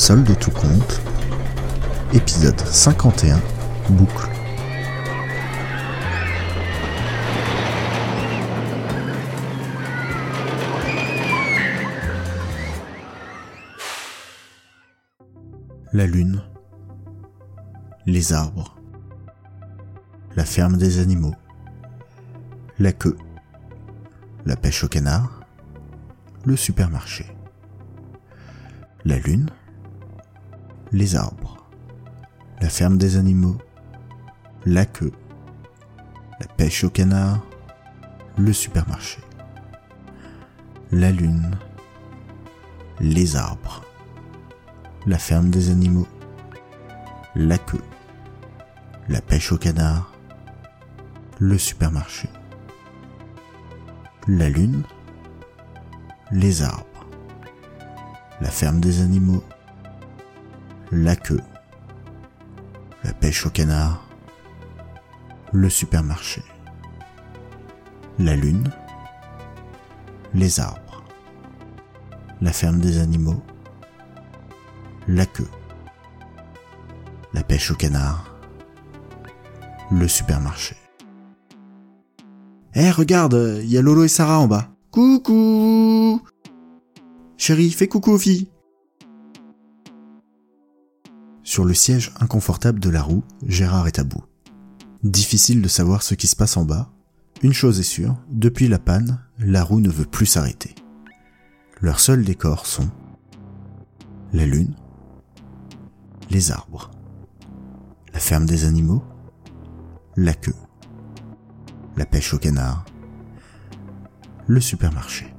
Solde tout compte, épisode 51, boucle. La lune, les arbres, la ferme des animaux, la queue, la pêche au canard, le supermarché. La lune, les arbres, la ferme des animaux, la queue, la pêche au canard, le supermarché. La lune, les arbres, la ferme des animaux, la queue, la pêche au canard, le supermarché. La lune, les arbres, la ferme des animaux, la queue, la pêche au canard, le supermarché, la lune, les arbres, la ferme des animaux, la queue, la pêche au canard, le supermarché. Eh, regarde, il y a Lolo et Sarah en bas. Coucou Chérie, fais coucou aux filles. Sur le siège inconfortable de la roue, Gérard est à bout. Difficile de savoir ce qui se passe en bas. Une chose est sûre, depuis la panne, la roue ne veut plus s'arrêter. Leurs seuls décors sont la lune, les arbres, la ferme des animaux, la queue, la pêche au canard, le supermarché.